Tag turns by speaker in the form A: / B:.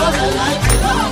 A: Love like